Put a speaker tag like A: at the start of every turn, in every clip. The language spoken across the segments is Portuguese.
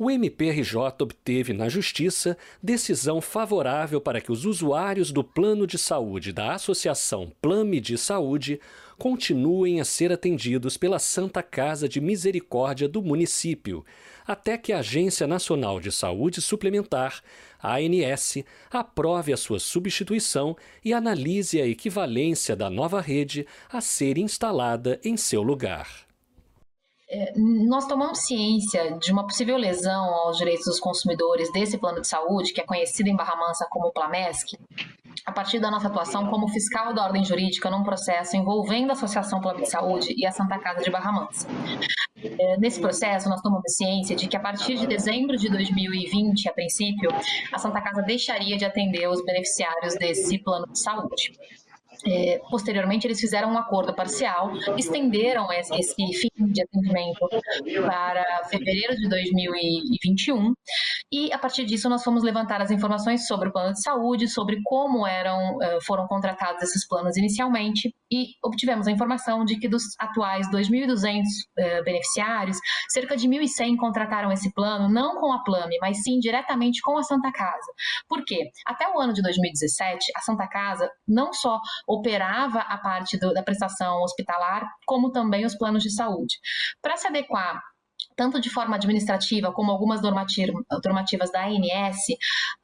A: o MPRJ obteve na Justiça decisão favorável para que os usuários do plano de saúde da Associação Plame de Saúde continuem a ser atendidos pela Santa Casa de Misericórdia do município, até que a Agência Nacional de Saúde Suplementar, ANS, aprove a sua substituição e analise a equivalência da nova rede a ser instalada em seu lugar.
B: É, nós tomamos ciência de uma possível lesão aos direitos dos consumidores desse plano de saúde, que é conhecido em Barra Mansa como PLAMESC, a partir da nossa atuação como fiscal da ordem jurídica num processo envolvendo a Associação Plano de Saúde e a Santa Casa de Barra Mansa. É, nesse processo, nós tomamos ciência de que a partir de dezembro de 2020, a princípio, a Santa Casa deixaria de atender os beneficiários desse plano de saúde. É, posteriormente, eles fizeram um acordo parcial, estenderam esse, esse, fim de atendimento para fevereiro de 2021, e a partir disso nós fomos levantar as informações sobre o plano de saúde, sobre como eram, é, foram contratados esses planos inicialmente, e obtivemos a informação de que dos atuais 2.200 é, beneficiários, cerca de 1.100 contrataram esse plano não com a Plame, mas sim diretamente com a Santa Casa. Por quê? Até o ano de 2017, a Santa Casa não só operava a parte do, da prestação hospitalar, como também os planos de saúde. Para se adequar tanto de forma administrativa como algumas normativas da ANS,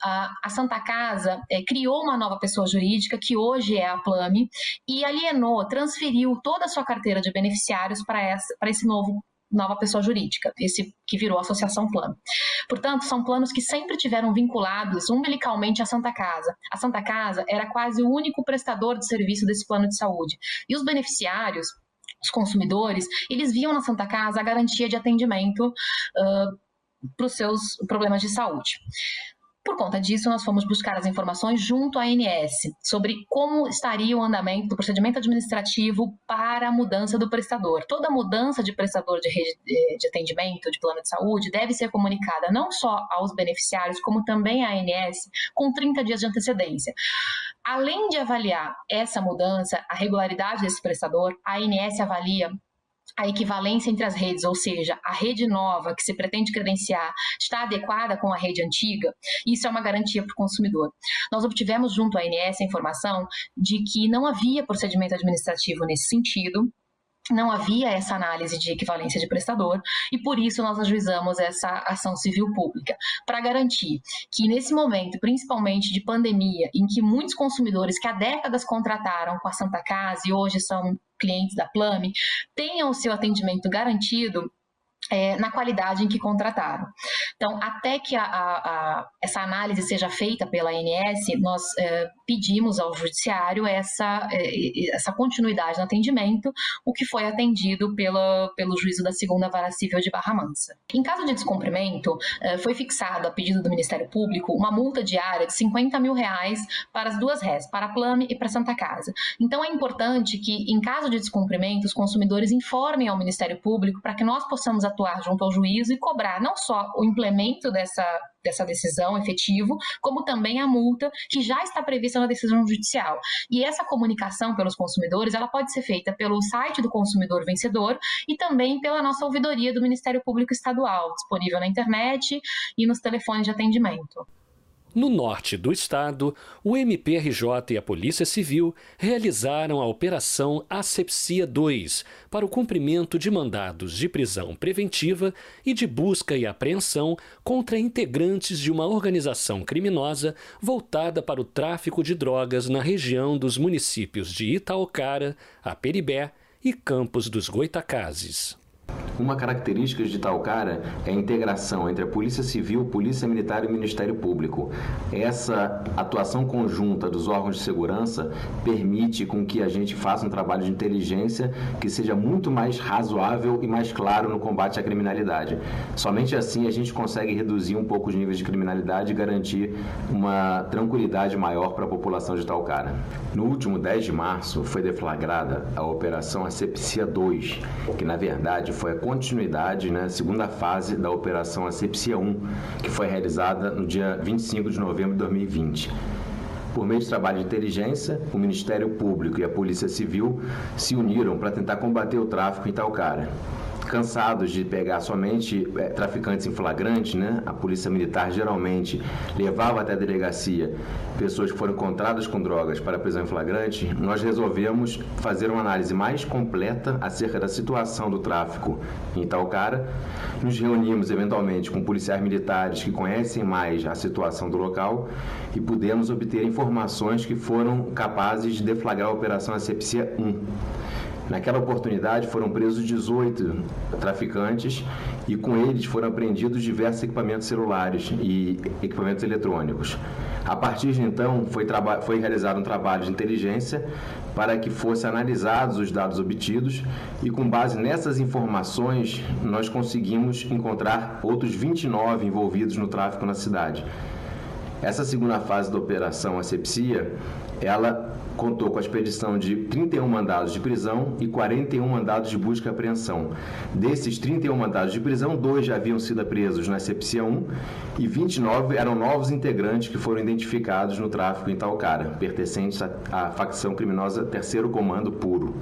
B: a Santa Casa é, criou uma nova pessoa jurídica, que hoje é a Plame, e alienou, transferiu toda a sua carteira de beneficiários para esse novo nova pessoa jurídica, esse que virou Associação Plano. Portanto, são planos que sempre tiveram vinculados umbilicalmente à Santa Casa. A Santa Casa era quase o único prestador de serviço desse plano de saúde. E os beneficiários, os consumidores, eles viam na Santa Casa a garantia de atendimento uh, para os seus problemas de saúde. Por conta disso, nós fomos buscar as informações junto à ANS sobre como estaria o andamento do procedimento administrativo para a mudança do prestador. Toda mudança de prestador de, rede, eh, de atendimento, de plano de saúde, deve ser comunicada não só aos beneficiários, como também à ANS, com 30 dias de antecedência. Além de avaliar essa mudança, a regularidade desse prestador, a ANS avalia a equivalência entre as redes, ou seja, a rede nova que se pretende credenciar está adequada com a rede antiga, isso é uma garantia para o consumidor. Nós obtivemos junto à ANS a informação de que não havia procedimento administrativo nesse sentido, não havia essa análise de equivalência de prestador e por isso nós ajuizamos essa ação civil pública. Para garantir que nesse momento, principalmente de pandemia, em que muitos consumidores que há décadas contrataram com a Santa Casa e hoje são clientes da Plame, tenham o seu atendimento garantido é, na qualidade em que contrataram. Então, até que a, a, a, essa análise seja feita pela ANS, nós é, pedimos ao Judiciário essa, é, essa continuidade no atendimento, o que foi atendido pela, pelo juízo da segunda vara civil de Barra Mansa. Em caso de descumprimento, é, foi fixado, a pedido do Ministério Público, uma multa diária de 50 mil reais para as duas RES, para a Plame e para a Santa Casa. Então, é importante que, em caso de descumprimento, os consumidores informem ao Ministério Público para que nós possamos atuar junto ao juízo e cobrar não só o implemento dessa, dessa decisão efetivo, como também a multa que já está prevista na decisão judicial. E essa comunicação pelos consumidores, ela pode ser feita pelo site do consumidor vencedor e também pela nossa ouvidoria do Ministério Público Estadual, disponível na internet e nos telefones de atendimento.
A: No norte do estado, o MPRJ e a Polícia Civil realizaram a Operação Asepsia 2 para o cumprimento de mandados de prisão preventiva e de busca e apreensão contra integrantes de uma organização criminosa voltada para o tráfico de drogas na região dos municípios de Itaocara, Aperibé e Campos dos Goitacazes.
C: Uma característica de Talcara é a integração entre a Polícia Civil, Polícia Militar e o Ministério Público. Essa atuação conjunta dos órgãos de segurança permite com que a gente faça um trabalho de inteligência que seja muito mais razoável e mais claro no combate à criminalidade. Somente assim a gente consegue reduzir um pouco os níveis de criminalidade e garantir uma tranquilidade maior para a população de Talcara. No último 10 de março foi deflagrada a Operação Asepsia 2, que na verdade foi a continuidade, né, segunda fase da Operação Asepsia 1, que foi realizada no dia 25 de novembro de 2020. Por meio de trabalho de inteligência, o Ministério Público e a Polícia Civil se uniram para tentar combater o tráfico em Talcara. Cansados de pegar somente é, traficantes em flagrante, né? A polícia militar geralmente levava até a delegacia pessoas que foram encontradas com drogas para prisão em flagrante. Nós resolvemos fazer uma análise mais completa acerca da situação do tráfico em Itaucara. Nos reunimos eventualmente com policiais militares que conhecem mais a situação do local e pudemos obter informações que foram capazes de deflagrar a Operação Asepsia 1. Naquela oportunidade foram presos 18 traficantes e com eles foram apreendidos diversos equipamentos celulares e equipamentos eletrônicos. A partir de então foi, foi realizado um trabalho de inteligência para que fossem analisados os dados obtidos e com base nessas informações nós conseguimos encontrar outros 29 envolvidos no tráfico na cidade. Essa segunda fase da operação Asepsia, ela contou com a expedição de 31 mandados de prisão e 41 mandados de busca e apreensão. Desses 31 mandados de prisão, dois já haviam sido presos na Sepsia 1 e 29 eram novos integrantes que foram identificados no tráfico em Talcara, pertencentes à, à facção criminosa Terceiro Comando Puro.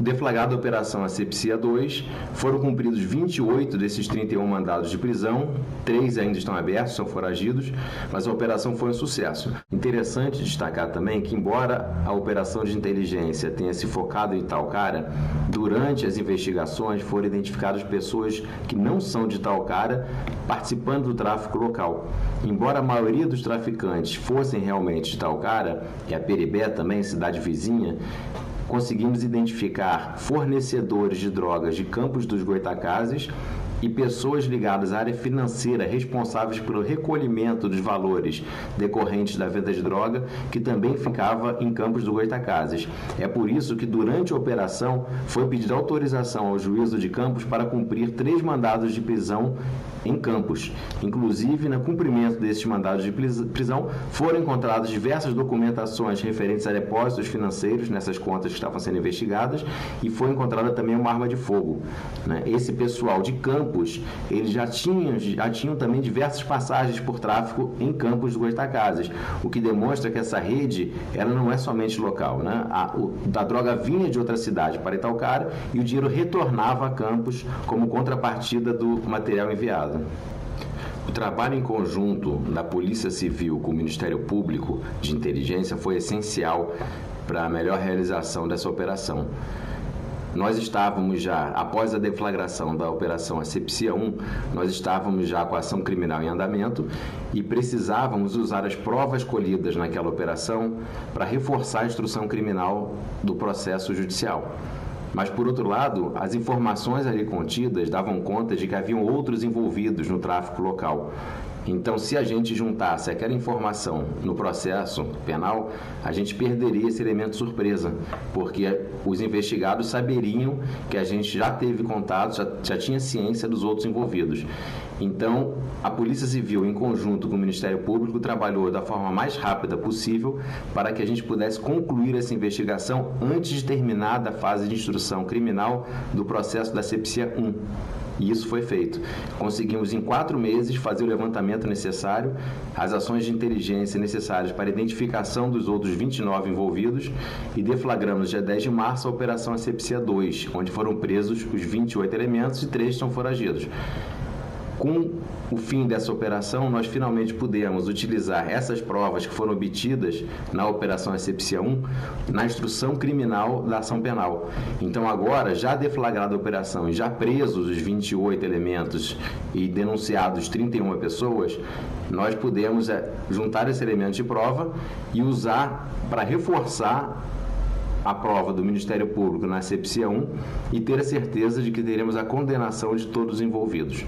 C: Deflagrada a Operação Asepsia 2, foram cumpridos 28 desses 31 mandados de prisão, três ainda estão abertos, são foragidos, mas a operação foi um sucesso. Interessante destacar também que, embora a operação de inteligência tenha se focado em Talcara, durante as investigações foram identificadas pessoas que não são de Talcara participando do tráfico local. Embora a maioria dos traficantes fossem realmente de Talcara, e a Peribé também, cidade vizinha, conseguimos identificar fornecedores de drogas de Campos dos Goitacazes e pessoas ligadas à área financeira responsáveis pelo recolhimento dos valores decorrentes da venda de droga, que também ficava em Campos do Goitacazes. É por isso que durante a operação foi pedida autorização ao juízo de Campos para cumprir três mandados de prisão em Campos. Inclusive, no cumprimento desses mandados de prisão, foram encontradas diversas documentações referentes a depósitos financeiros nessas contas que estavam sendo investigadas e foi encontrada também uma arma de fogo. Né? Esse pessoal de Campos, eles já tinham, já tinham também diversas passagens por tráfico em Campos do Goitacazes, o que demonstra que essa rede ela não é somente local. Né? A, o, a droga vinha de outra cidade para Italcara e o dinheiro retornava a Campos como contrapartida do material enviado. O trabalho em conjunto da Polícia Civil com o Ministério Público de Inteligência foi essencial para a melhor realização dessa operação. Nós estávamos já, após a deflagração da Operação Asepsia 1, nós estávamos já com a ação criminal em andamento e precisávamos usar as provas colhidas naquela operação para reforçar a instrução criminal do processo judicial. Mas, por outro lado, as informações ali contidas davam conta de que haviam outros envolvidos no tráfico local. Então, se a gente juntasse aquela informação no processo penal, a gente perderia esse elemento surpresa, porque os investigados saberiam que a gente já teve contato, já, já tinha ciência dos outros envolvidos. Então, a Polícia Civil, em conjunto com o Ministério Público, trabalhou da forma mais rápida possível para que a gente pudesse concluir essa investigação antes de terminar a fase de instrução criminal do processo da Sepsia 1. E isso foi feito. Conseguimos, em quatro meses, fazer o levantamento necessário, as ações de inteligência necessárias para a identificação dos outros 29 envolvidos e deflagramos, dia 10 de março, a Operação Asepsia 2, onde foram presos os 28 elementos e três estão foragidos. Com o fim dessa operação, nós finalmente pudemos utilizar essas provas que foram obtidas na Operação Excepcia 1 na instrução criminal da ação penal. Então, agora, já deflagrada a operação e já presos os 28 elementos e denunciados 31 pessoas, nós pudemos é, juntar esse elemento de prova e usar para reforçar a prova do Ministério Público na Asepsia 1 e ter a certeza de que teremos a condenação de todos os envolvidos.